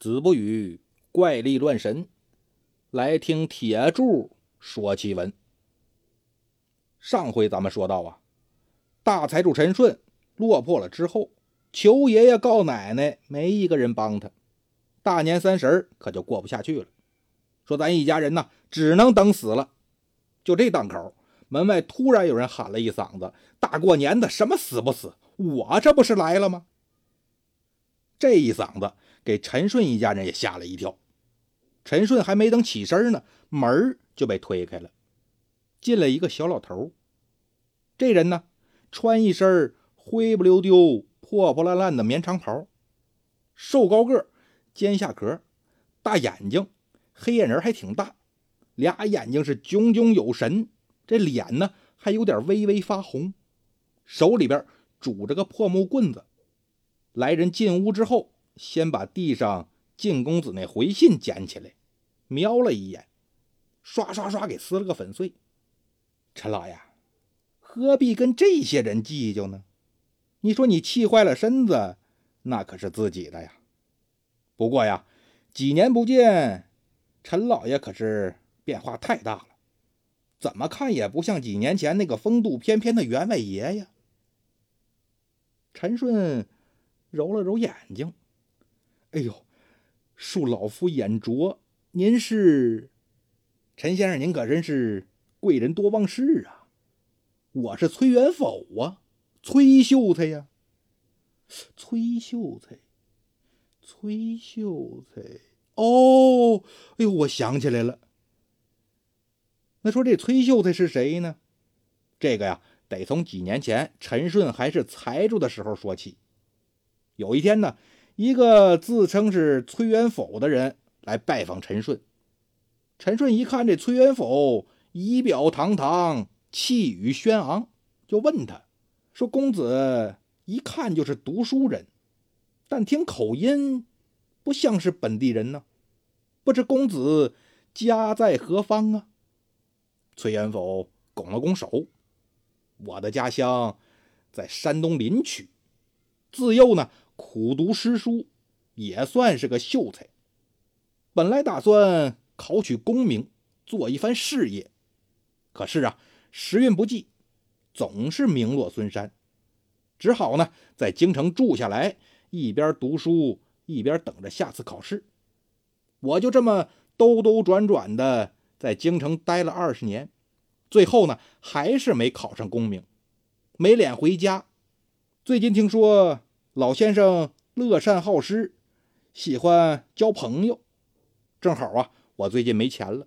子不语怪力乱神，来听铁柱说奇闻。上回咱们说到啊，大财主陈顺落魄了之后，求爷爷告奶奶，没一个人帮他。大年三十可就过不下去了，说咱一家人呢，只能等死了。就这档口，门外突然有人喊了一嗓子：“大过年的，什么死不死？我这不是来了吗？”这一嗓子给陈顺一家人也吓了一跳。陈顺还没等起身呢，门就被推开了，进来一个小老头。这人呢，穿一身灰不溜丢、破破烂烂的棉长袍，瘦高个，尖下壳，大眼睛，黑眼仁还挺大。俩眼睛是炯炯有神，这脸呢还有点微微发红，手里边拄着个破木棍子。来人进屋之后，先把地上晋公子那回信捡起来，瞄了一眼，刷刷刷给撕了个粉碎。陈老爷，何必跟这些人计较呢？你说你气坏了身子，那可是自己的呀。不过呀，几年不见，陈老爷可是……变化太大了，怎么看也不像几年前那个风度翩翩的员外爷呀。陈顺揉了揉眼睛，哎呦，恕老夫眼拙，您是陈先生，您可真是贵人多忘事啊！我是崔元否啊，崔秀才呀，崔秀才，崔秀才。哦，哎呦，我想起来了。那说这崔秀才是谁呢？这个呀，得从几年前陈顺还是财主的时候说起。有一天呢，一个自称是崔元否的人来拜访陈顺。陈顺一看这崔元否仪表堂堂，气宇轩昂，就问他说：“公子一看就是读书人，但听口音不像是本地人呢，不知公子家在何方啊？”崔元否拱了拱手：“我的家乡在山东临朐，自幼呢苦读诗书，也算是个秀才。本来打算考取功名，做一番事业，可是啊时运不济，总是名落孙山，只好呢在京城住下来，一边读书一边等着下次考试。我就这么兜兜转转的。”在京城待了二十年，最后呢还是没考上功名，没脸回家。最近听说老先生乐善好施，喜欢交朋友，正好啊，我最近没钱了，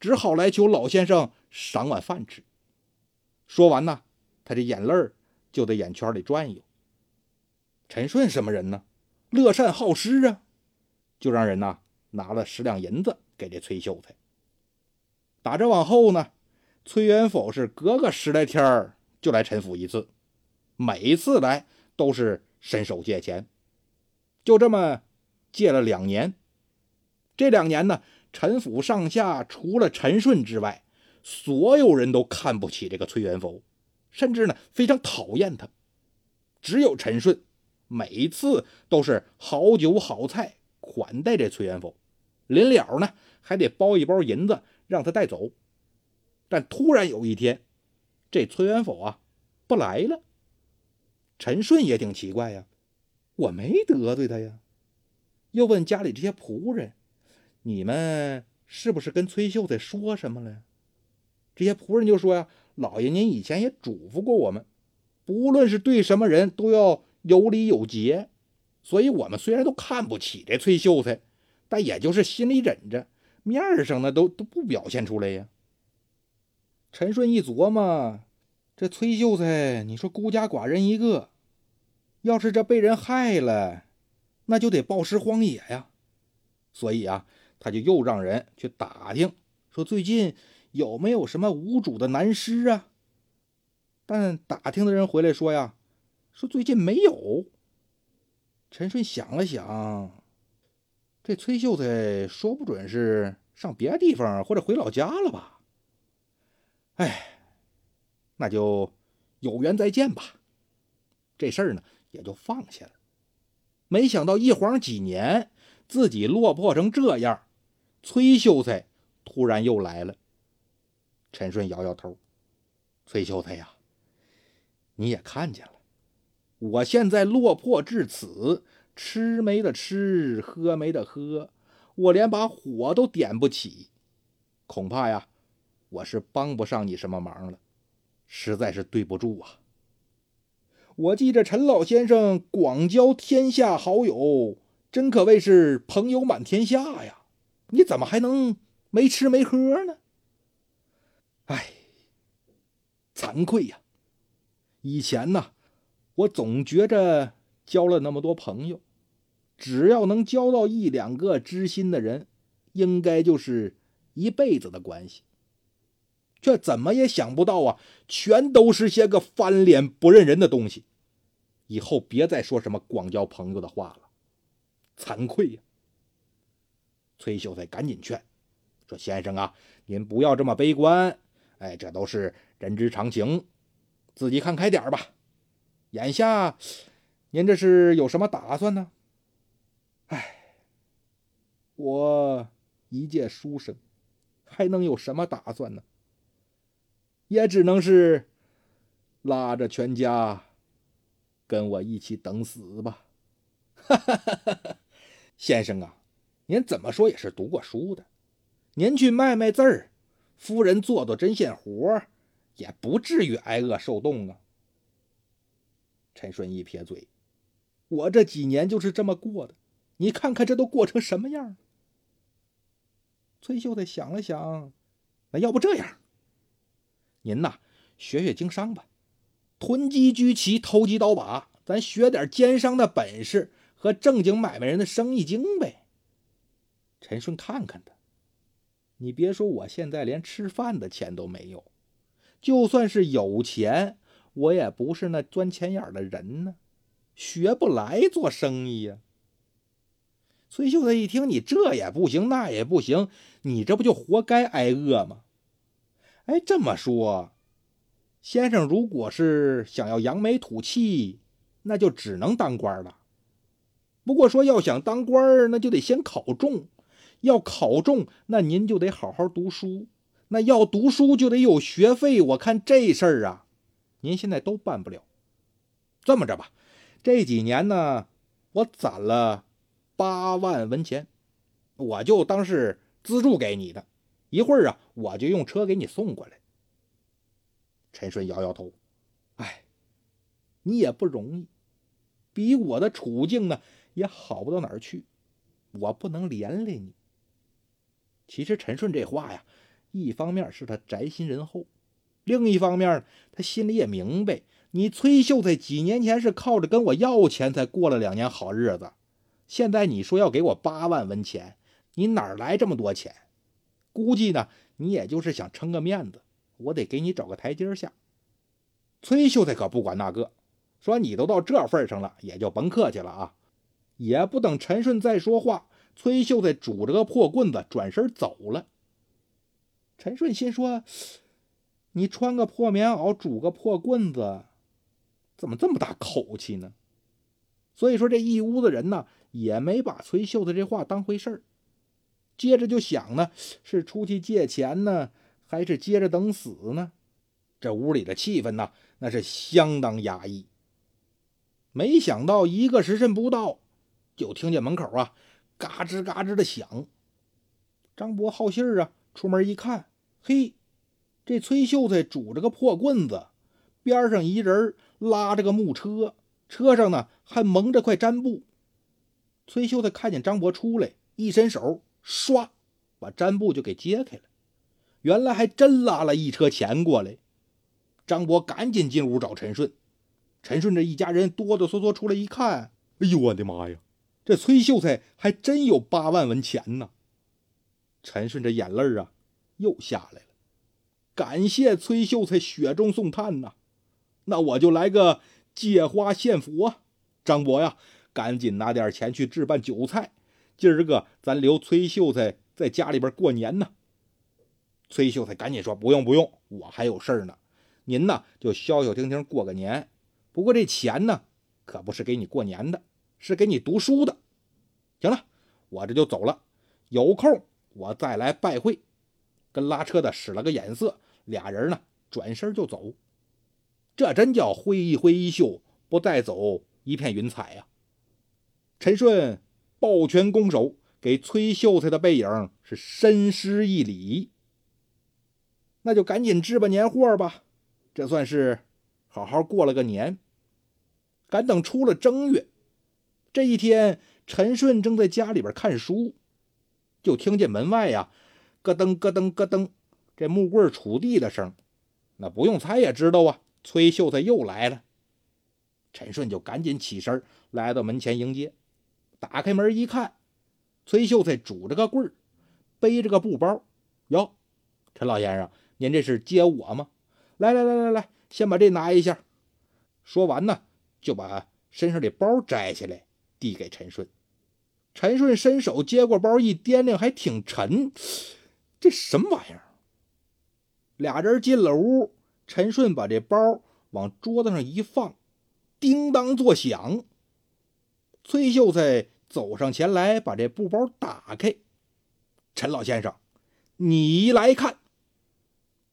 只好来求老先生赏碗饭吃。说完呢，他这眼泪就在眼圈里转悠。陈顺什么人呢？乐善好施啊，就让人呐拿了十两银子给这崔秀才。打这往后呢，崔元否是隔个十来天就来陈府一次，每一次来都是伸手借钱，就这么借了两年。这两年呢，陈府上下除了陈顺之外，所有人都看不起这个崔元福，甚至呢非常讨厌他。只有陈顺，每次都是好酒好菜款待这崔元福，临了呢还得包一包银子。让他带走，但突然有一天，这崔元福啊不来了。陈顺也挺奇怪呀，我没得罪他呀。又问家里这些仆人：“你们是不是跟崔秀才说什么了？”这些仆人就说：“呀，老爷您以前也嘱咐过我们，不论是对什么人都要有礼有节。所以，我们虽然都看不起这崔秀才，但也就是心里忍着。”面上呢都都不表现出来呀。陈顺一琢磨，这崔秀才，你说孤家寡人一个，要是这被人害了，那就得暴尸荒野呀。所以啊，他就又让人去打听，说最近有没有什么无主的男尸啊？但打听的人回来说呀，说最近没有。陈顺想了想。这崔秀才说不准是上别的地方或者回老家了吧？哎，那就有缘再见吧。这事儿呢也就放下了。没想到一晃几年，自己落魄成这样，崔秀才突然又来了。陈顺摇摇头：“崔秀才呀，你也看见了，我现在落魄至此，吃没得吃，喝没得喝，我连把火都点不起，恐怕呀，我是帮不上你什么忙了，实在是对不住啊。我记着陈老先生广交天下好友。”真可谓是朋友满天下呀！你怎么还能没吃没喝呢？哎，惭愧呀！以前呢，我总觉着交了那么多朋友，只要能交到一两个知心的人，应该就是一辈子的关系。却怎么也想不到啊，全都是些个翻脸不认人的东西。以后别再说什么广交朋友的话了。惭愧呀！崔秀才赶紧劝说：“先生啊，您不要这么悲观，哎，这都是人之常情，自己看开点吧。眼下您这是有什么打算呢？”哎，我一介书生，还能有什么打算呢？也只能是拉着全家跟我一起等死吧。哈哈哈哈！先生啊，您怎么说也是读过书的，您去卖卖字儿，夫人做做针线活也不至于挨饿受冻啊。陈顺一撇嘴：“我这几年就是这么过的，你看看这都过成什么样。”崔秀才想了想，那要不这样，您呐学学经商吧，囤积居奇，投机倒把，咱学点奸商的本事。和正经买卖人的生意经呗。陈顺看看他，你别说，我现在连吃饭的钱都没有，就算是有钱，我也不是那钻钱眼的人呢，学不来做生意呀。崔秀才一听，你这也不行，那也不行，你这不就活该挨饿吗？哎，这么说，先生如果是想要扬眉吐气，那就只能当官了。不过说要想当官，那就得先考中，要考中，那您就得好好读书，那要读书就得有学费。我看这事儿啊，您现在都办不了。这么着吧，这几年呢，我攒了八万文钱，我就当是资助给你的。一会儿啊，我就用车给你送过来。陈顺摇摇头，哎，你也不容易，比我的处境呢。也好不到哪儿去，我不能连累你。其实陈顺这话呀，一方面是他宅心仁厚，另一方面他心里也明白，你崔秀才几年前是靠着跟我要钱才过了两年好日子，现在你说要给我八万文钱，你哪来这么多钱？估计呢，你也就是想撑个面子，我得给你找个台阶下。崔秀才可不管那个，说你都到这份上了，也就甭客气了啊。也不等陈顺再说话，崔秀才拄着个破棍子转身走了。陈顺心说：“你穿个破棉袄，拄个破棍子，怎么这么大口气呢？”所以说，这一屋子人呢，也没把崔秀才这话当回事儿。接着就想呢，是出去借钱呢，还是接着等死呢？这屋里的气氛呢，那是相当压抑。没想到一个时辰不到。就听见门口啊，嘎吱嘎吱的响。张博好信儿啊，出门一看，嘿，这崔秀才拄着个破棍子，边上一人拉着个木车，车上呢还蒙着块毡布。崔秀才看见张博出来，一伸手，唰，把毡布就给揭开了。原来还真拉了一车钱过来。张博赶紧进屋找陈顺，陈顺这一家人哆哆嗦嗦出来一看，哎呦我的妈呀！这崔秀才还真有八万文钱呢！陈顺这眼泪啊，又下来了。感谢崔秀才雪中送炭呐！那我就来个借花献佛啊。张博呀，赶紧拿点钱去置办酒菜，今儿个咱留崔秀才在家里边过年呢。崔秀才赶紧说：“不用不用，我还有事儿呢。您呢就消消停停过个年。不过这钱呢，可不是给你过年的。”是给你读书的，行了，我这就走了，有空我再来拜会。跟拉车的使了个眼色，俩人呢转身就走。这真叫挥一挥衣袖，不带走一片云彩呀！陈顺抱拳拱手，给崔秀才的背影是深施一礼。那就赶紧置办年货吧，这算是好好过了个年。赶等出了正月，这一天，陈顺正在家里边看书，就听见门外呀，咯噔咯噔咯噔，这木棍杵地的声。那不用猜也知道啊，崔秀才又来了。陈顺就赶紧起身，来到门前迎接。打开门一看，崔秀才拄着个棍儿，背着个布包。哟，陈老先生，您这是接我吗？来来来来来，先把这拿一下。说完呢。就把身上的包摘下来，递给陈顺。陈顺伸手接过包，一掂量，还挺沉。这什么玩意儿？俩人进了屋，陈顺把这包往桌子上一放，叮当作响。崔秀才走上前来，把这布包打开。陈老先生，你来看。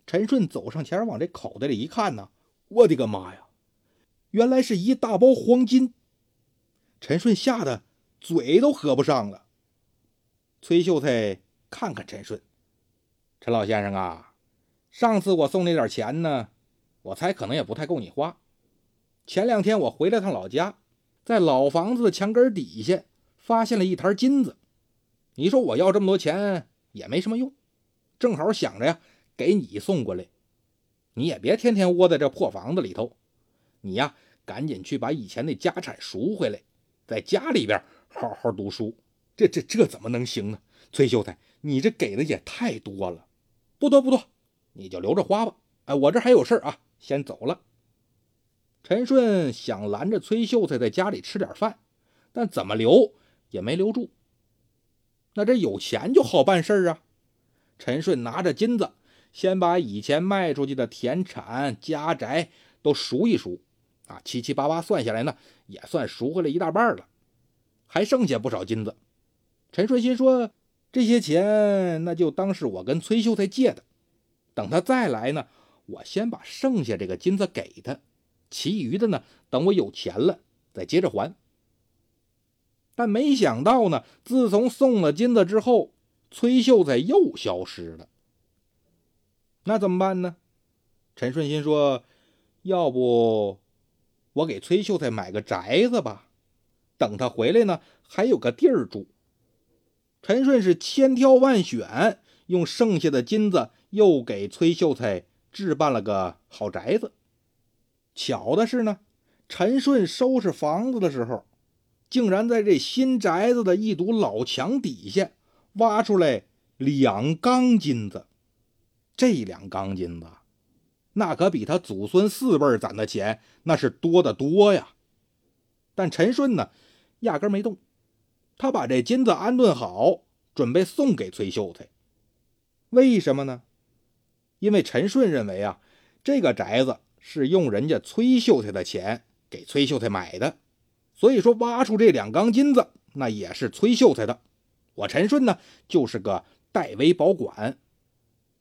陈顺走上前，往这口袋里一看呢，我的个妈呀！原来是一大包黄金，陈顺吓得嘴都合不上了。崔秀才看看陈顺，陈老先生啊，上次我送那点钱呢，我猜可能也不太够你花。前两天我回了趟老家，在老房子的墙根底下发现了一坛金子，你说我要这么多钱也没什么用，正好想着呀，给你送过来，你也别天天窝在这破房子里头。你呀，赶紧去把以前那家产赎回来，在家里边好好读书。这这这怎么能行呢？崔秀才，你这给的也太多了，不多不多，你就留着花吧。哎，我这还有事啊，先走了。陈顺想拦着崔秀才在家里吃点饭，但怎么留也没留住。那这有钱就好办事啊。陈顺拿着金子，先把以前卖出去的田产家宅都赎一赎。啊，七七八八算下来呢，也算赎回来一大半了，还剩下不少金子。陈顺心说：“这些钱那就当是我跟崔秀才借的，等他再来呢，我先把剩下这个金子给他，其余的呢，等我有钱了再接着还。”但没想到呢，自从送了金子之后，崔秀才又消失了。那怎么办呢？陈顺心说：“要不……”我给崔秀才买个宅子吧，等他回来呢，还有个地儿住。陈顺是千挑万选，用剩下的金子又给崔秀才置办了个好宅子。巧的是呢，陈顺收拾房子的时候，竟然在这新宅子的一堵老墙底下挖出来两缸金子。这两钢金子。那可比他祖孙四辈攒的钱那是多得多呀！但陈顺呢，压根没动。他把这金子安顿好，准备送给崔秀才。为什么呢？因为陈顺认为啊，这个宅子是用人家崔秀才的钱给崔秀才买的，所以说挖出这两缸金子，那也是崔秀才的。我陈顺呢，就是个代为保管，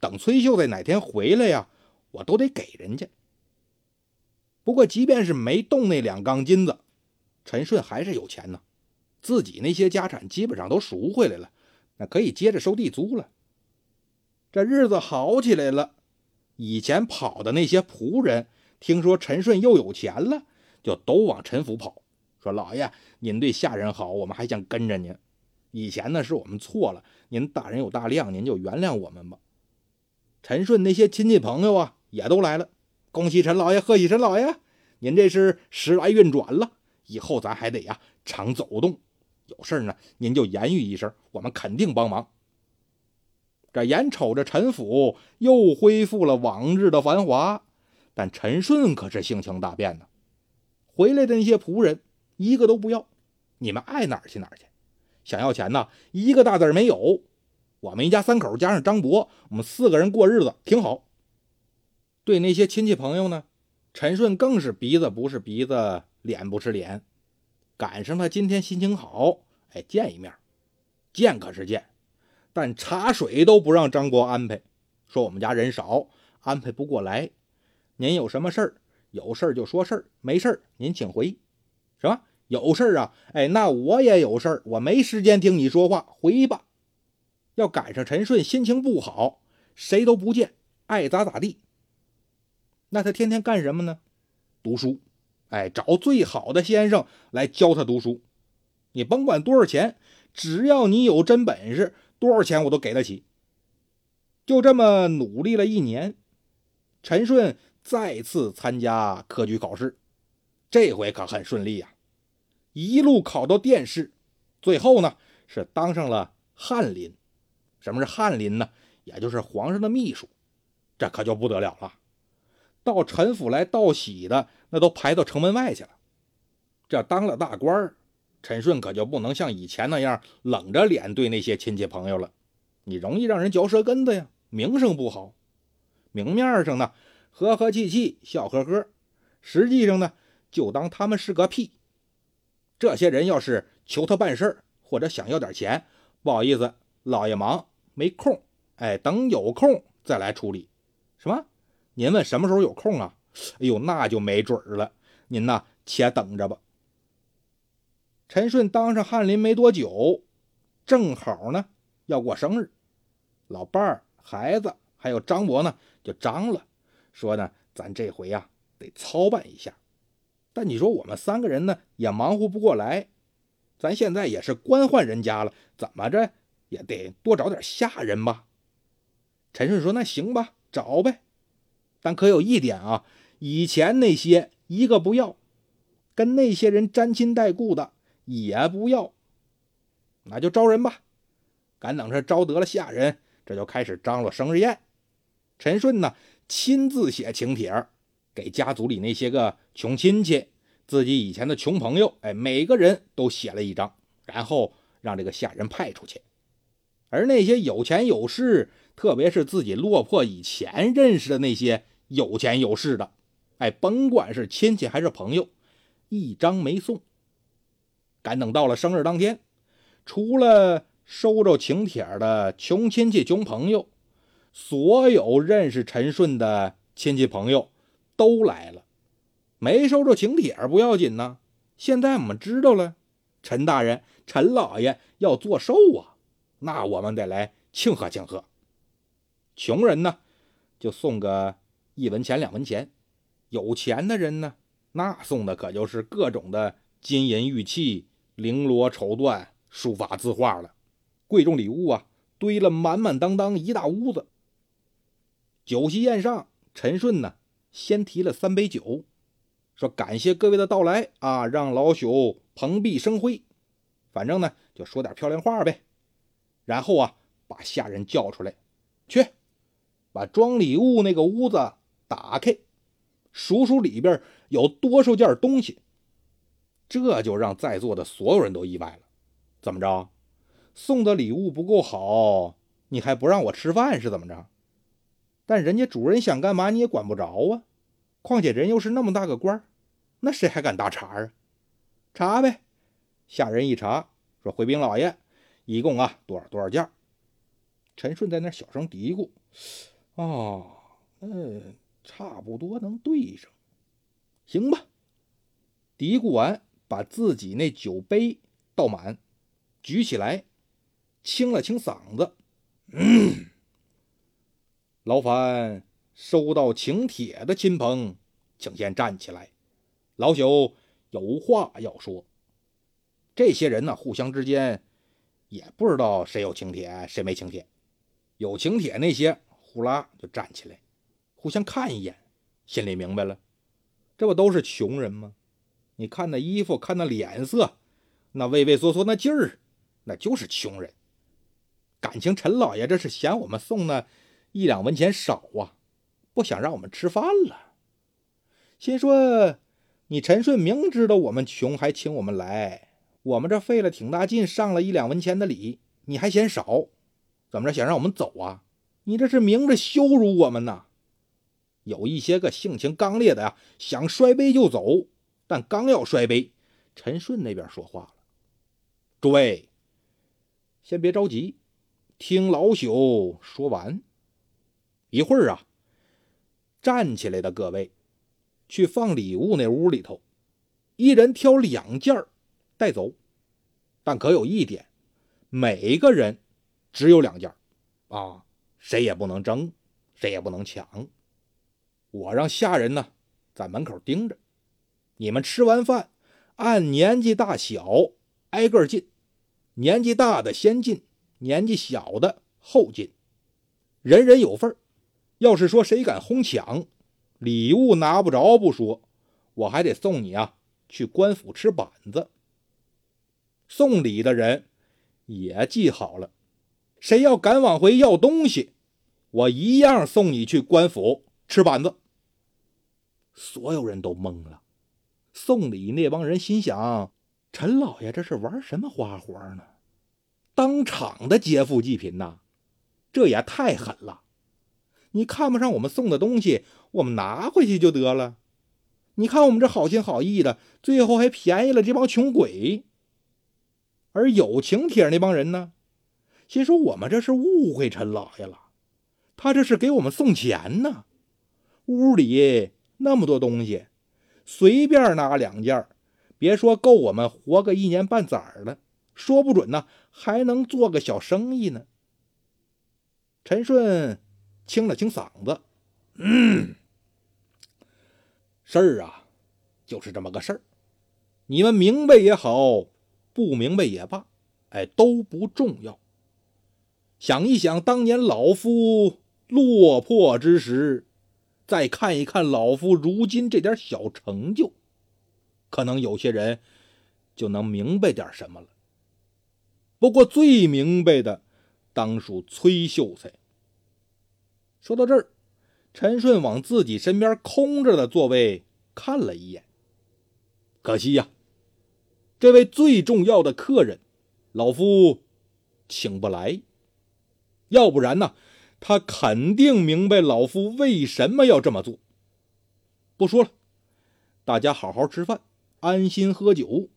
等崔秀才哪天回来呀。我都得给人家。不过，即便是没动那两缸金子，陈顺还是有钱呢。自己那些家产基本上都赎回来了，那可以接着收地租了。这日子好起来了。以前跑的那些仆人，听说陈顺又有钱了，就都往陈府跑，说：“老爷，您对下人好，我们还想跟着您。以前呢，是我们错了，您大人有大量，您就原谅我们吧。”陈顺那些亲戚朋友啊。也都来了，恭喜陈老爷，贺喜陈老爷，您这是时来运转了，以后咱还得呀常走动，有事呢您就言语一声，我们肯定帮忙。这眼瞅着陈府又恢复了往日的繁华，但陈顺可是性情大变呢。回来的那些仆人一个都不要，你们爱哪儿去哪儿去，想要钱呢一个大字没有。我们一家三口加上张博，我们四个人过日子挺好。对那些亲戚朋友呢，陈顺更是鼻子不是鼻子，脸不是脸。赶上他今天心情好，哎，见一面，见可是见，但茶水都不让张国安排，说我们家人少，安排不过来。您有什么事儿？有事儿就说事儿，没事儿您请回。什么？有事儿啊？哎，那我也有事儿，我没时间听你说话，回吧。要赶上陈顺心情不好，谁都不见，爱咋咋地。那他天天干什么呢？读书。哎，找最好的先生来教他读书。你甭管多少钱，只要你有真本事，多少钱我都给得起。就这么努力了一年，陈顺再次参加科举考试，这回可很顺利呀，一路考到殿试，最后呢是当上了翰林。什么是翰林呢？也就是皇上的秘书，这可就不得了了。到陈府来道喜的，那都排到城门外去了。这当了大官陈顺可就不能像以前那样冷着脸对那些亲戚朋友了，你容易让人嚼舌根子呀，名声不好。明面上呢和和气气，笑呵呵，实际上呢就当他们是个屁。这些人要是求他办事或者想要点钱，不好意思，老爷忙没空，哎，等有空再来处理。什么？您问什么时候有空啊？哎呦，那就没准了。您呐，且等着吧。陈顺当上翰林没多久，正好呢要过生日，老伴儿、孩子还有张伯呢就张了，说呢咱这回呀得操办一下。但你说我们三个人呢也忙活不过来，咱现在也是官宦人家了，怎么着也得多找点下人吧。陈顺说：“那行吧，找呗。”但可有一点啊，以前那些一个不要，跟那些人沾亲带故的也不要，那就招人吧。赶等着招得了下人，这就开始张罗生日宴。陈顺呢，亲自写请帖，给家族里那些个穷亲戚、自己以前的穷朋友，哎，每个人都写了一张，然后让这个下人派出去。而那些有钱有势，特别是自己落魄以前认识的那些。有钱有势的，哎，甭管是亲戚还是朋友，一张没送。赶等到了生日当天，除了收着请帖的穷亲戚、穷朋友，所有认识陈顺的亲戚朋友都来了。没收着请帖不要紧呢，现在我们知道了，陈大人、陈老爷要做寿啊，那我们得来庆贺庆贺。穷人呢，就送个。一文钱、两文钱，有钱的人呢，那送的可就是各种的金银玉器、绫罗绸缎、书法字画了，贵重礼物啊，堆了满满当当一大屋子。酒席宴上，陈顺呢先提了三杯酒，说感谢各位的到来啊，让老朽蓬荜生辉。反正呢就说点漂亮话呗。然后啊，把下人叫出来，去把装礼物那个屋子。打开，数数里边有多少件东西，这就让在座的所有人都意外了。怎么着，送的礼物不够好，你还不让我吃饭是怎么着？但人家主人想干嘛你也管不着啊。况且人又是那么大个官那谁还敢搭茬啊？查呗。下人一查，说回禀老爷，一共啊多少多少件。陈顺在那小声嘀咕：“哦，嗯。”差不多能对上，行吧。嘀咕完，把自己那酒杯倒满，举起来，清了清嗓子。嗯，劳烦收到请帖的亲朋，请先站起来。老朽有话要说。这些人呢，互相之间也不知道谁有请帖，谁没请帖。有请帖那些，呼啦就站起来。互相看一眼，心里明白了，这不都是穷人吗？你看那衣服，看那脸色，那畏畏缩缩那劲儿，那就是穷人。感情陈老爷这是嫌我们送那一两文钱少啊，不想让我们吃饭了。心说，你陈顺明知道我们穷，还请我们来，我们这费了挺大劲上了一两文钱的礼，你还嫌少？怎么着，想让我们走啊？你这是明着羞辱我们呐！有一些个性情刚烈的呀，想摔杯就走，但刚要摔杯，陈顺那边说话了：“诸位，先别着急，听老朽说完。一会儿啊，站起来的各位，去放礼物那屋里头，一人挑两件带走。但可有一点，每个人只有两件啊，谁也不能争，谁也不能抢。我让下人呢在门口盯着，你们吃完饭按年纪大小挨个进，年纪大的先进，年纪小的后进，人人有份要是说谁敢哄抢，礼物拿不着不说，我还得送你啊去官府吃板子。送礼的人也记好了，谁要敢往回要东西，我一样送你去官府吃板子。所有人都懵了，送礼那帮人心想：陈老爷这是玩什么花活呢？当场的劫富济贫呐，这也太狠了！你看不上我们送的东西，我们拿回去就得了。你看我们这好心好意的，最后还便宜了这帮穷鬼。而有请帖那帮人呢，心说我们这是误会陈老爷了，他这是给我们送钱呢。屋里那么多东西，随便拿两件，别说够我们活个一年半载了，说不准呢还能做个小生意呢。陈顺清了清嗓子，嗯，事儿啊，就是这么个事儿，你们明白也好。不明白也罢，哎，都不重要。想一想当年老夫落魄之时，再看一看老夫如今这点小成就，可能有些人就能明白点什么了。不过最明白的，当属崔秀才。说到这儿，陈顺往自己身边空着的座位看了一眼，可惜呀。这位最重要的客人，老夫请不来。要不然呢，他肯定明白老夫为什么要这么做。不说了，大家好好吃饭，安心喝酒。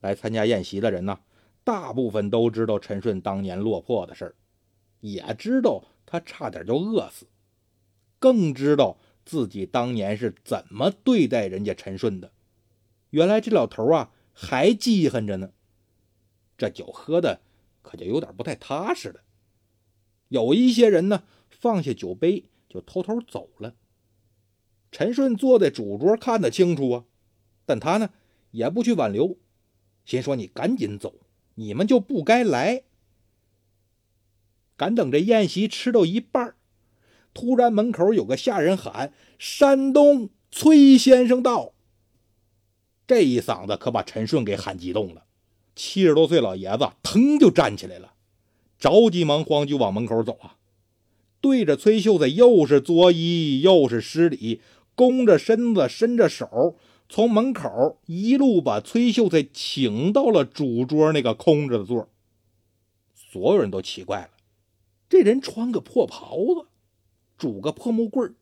来参加宴席的人呢，大部分都知道陈顺当年落魄的事儿，也知道他差点就饿死，更知道自己当年是怎么对待人家陈顺的。原来这老头啊还记恨着呢，这酒喝的可就有点不太踏实了。有一些人呢放下酒杯就偷偷走了。陈顺坐在主桌看得清楚啊，但他呢也不去挽留，心说你赶紧走，你们就不该来。赶等这宴席吃到一半，突然门口有个下人喊：“山东崔先生到。”这一嗓子可把陈顺给喊激动了，七十多岁老爷子腾就站起来了，着急忙慌就往门口走啊，对着崔秀才又是作揖又是施礼，弓着身子伸着手，从门口一路把崔秀才请到了主桌那个空着的座。所有人都奇怪了，这人穿个破袍子，拄个破木棍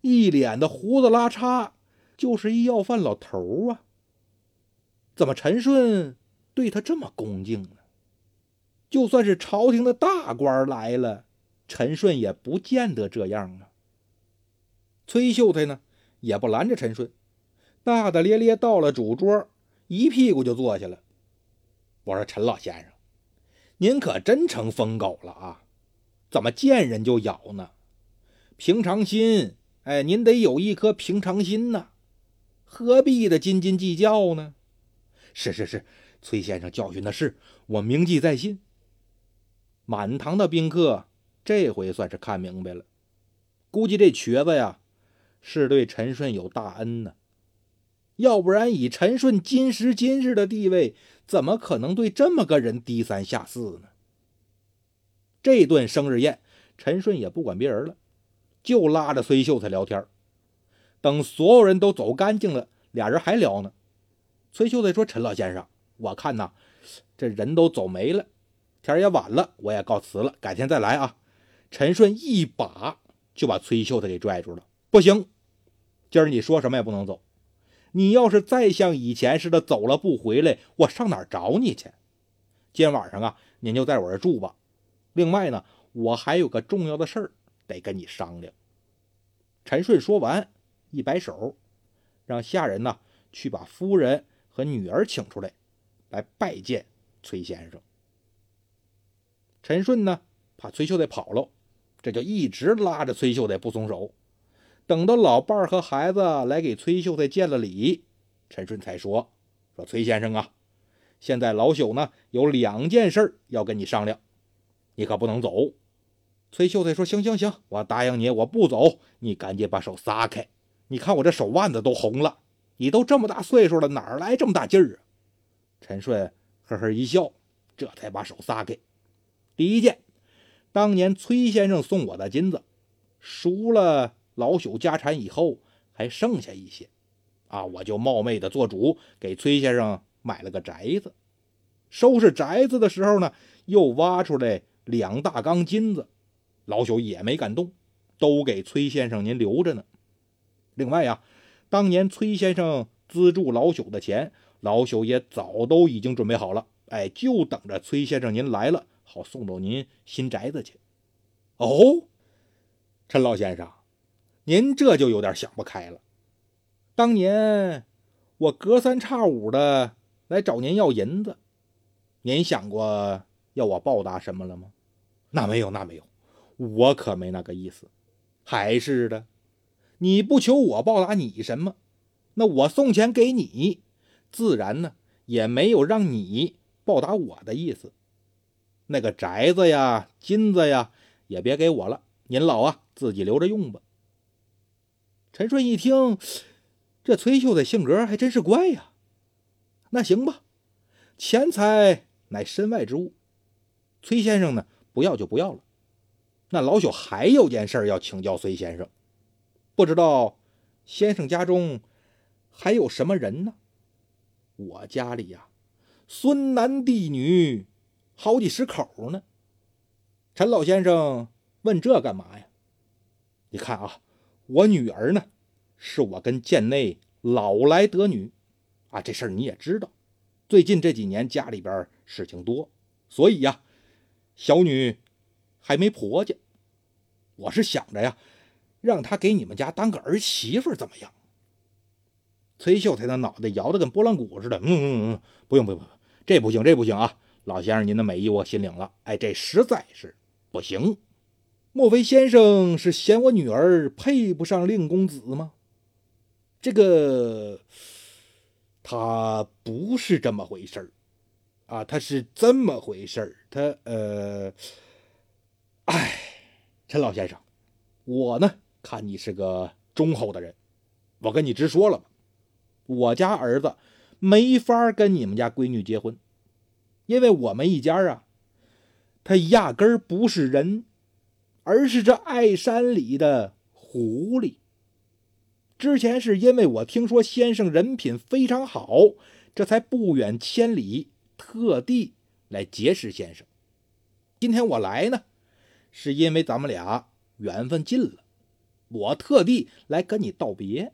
一脸的胡子拉碴，就是一要饭老头啊。怎么陈顺对他这么恭敬呢？就算是朝廷的大官来了，陈顺也不见得这样啊。崔秀才呢也不拦着陈顺，大大咧咧到了主桌，一屁股就坐下了。我说陈老先生，您可真成疯狗了啊！怎么见人就咬呢？平常心，哎，您得有一颗平常心呐，何必的斤斤计较呢？是是是，崔先生教训的是，我铭记在心。满堂的宾客这回算是看明白了，估计这瘸子呀是对陈顺有大恩呢，要不然以陈顺今时今日的地位，怎么可能对这么个人低三下四呢？这顿生日宴，陈顺也不管别人了，就拉着崔秀才聊天。等所有人都走干净了，俩人还聊呢。崔秀才说：“陈老先生，我看呐，这人都走没了，天也晚了，我也告辞了，改天再来啊。”陈顺一把就把崔秀才给拽住了：“不行，今儿你说什么也不能走。你要是再像以前似的走了不回来，我上哪儿找你去？今天晚上啊，您就在我这住吧。另外呢，我还有个重要的事儿得跟你商量。”陈顺说完，一摆手，让下人呢去把夫人和女儿请出来，来拜见崔先生。陈顺呢，怕崔秀才跑了，这就一直拉着崔秀才不松手。等到老伴儿和孩子来给崔秀才见了礼，陈顺才说：“说崔先生啊，现在老朽呢有两件事要跟你商量，你可不能走。”崔秀才说：“行行行，我答应你，我不走。你赶紧把手撒开，你看我这手腕子都红了。你都这么大岁数了，哪来这么大劲儿啊？”陈顺呵呵一笑，这才把手撒开。第一件，当年崔先生送我的金子，赎了老朽家产以后，还剩下一些，啊，我就冒昧的做主，给崔先生买了个宅子。收拾宅子的时候呢，又挖出来两大缸金子，老朽也没敢动，都给崔先生您留着呢。另外呀，当年崔先生资助老朽的钱，老朽也早都已经准备好了，哎，就等着崔先生您来了。好送到您新宅子去。哦，陈老先生，您这就有点想不开了。当年我隔三差五的来找您要银子，您想过要我报答什么了吗？那没有，那没有，我可没那个意思。还是的，你不求我报答你什么，那我送钱给你，自然呢也没有让你报答我的意思。那个宅子呀、金子呀，也别给我了，您老啊自己留着用吧。陈顺一听，这崔秀的性格还真是怪呀。那行吧，钱财乃身外之物，崔先生呢不要就不要了。那老朽还有件事要请教崔先生，不知道先生家中还有什么人呢？我家里呀，孙男弟女。好几十口呢，陈老先生问这干嘛呀？你看啊，我女儿呢，是我跟贱内老来得女，啊，这事儿你也知道。最近这几年家里边事情多，所以呀，小女还没婆家。我是想着呀，让她给你们家当个儿媳妇怎么样？崔秀才的脑袋摇得跟拨浪鼓似的，嗯嗯嗯，不用不用不用，这不行这不行啊！老先生，您的美意我心领了。哎，这实在是不行。莫非先生是嫌我女儿配不上令公子吗？这个，他不是这么回事儿啊，他是这么回事儿。他呃，哎，陈老先生，我呢看你是个忠厚的人，我跟你直说了吧，我家儿子没法跟你们家闺女结婚。因为我们一家啊，他压根不是人，而是这爱山里的狐狸。之前是因为我听说先生人品非常好，这才不远千里特地来结识先生。今天我来呢，是因为咱们俩缘分尽了，我特地来跟你道别。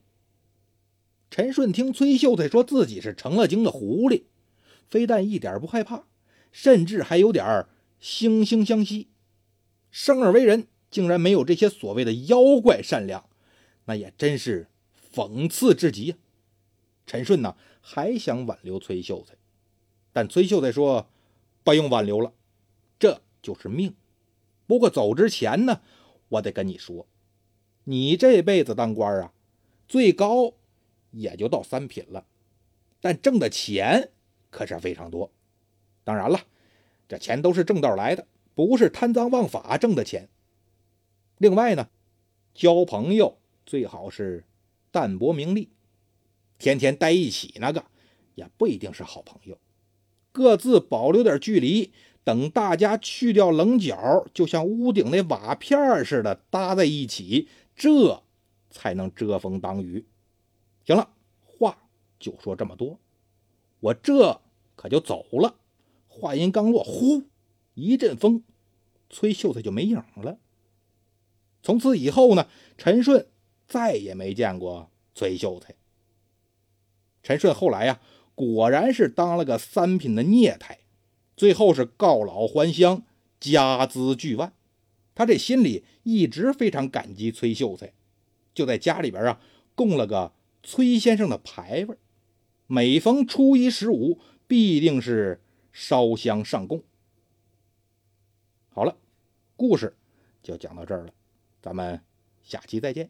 陈顺听崔秀才说自己是成了精的狐狸。非但一点不害怕，甚至还有点惺惺相惜。生而为人，竟然没有这些所谓的妖怪善良，那也真是讽刺至极。陈顺呢，还想挽留崔秀才，但崔秀才说：“不用挽留了，这就是命。不过走之前呢，我得跟你说，你这辈子当官啊，最高也就到三品了，但挣的钱……”可是非常多，当然了，这钱都是正道来的，不是贪赃枉法挣的钱。另外呢，交朋友最好是淡泊名利，天天待一起那个也不一定是好朋友，各自保留点距离，等大家去掉棱角，就像屋顶那瓦片似的搭在一起，这才能遮风挡雨。行了，话就说这么多，我这。可就走了。话音刚落，呼，一阵风，崔秀才就没影了。从此以后呢，陈顺再也没见过崔秀才。陈顺后来呀，果然是当了个三品的孽台，最后是告老还乡，家资巨万。他这心里一直非常感激崔秀才，就在家里边啊供了个崔先生的牌位，每逢初一十五必定是烧香上供。好了，故事就讲到这儿了，咱们下期再见。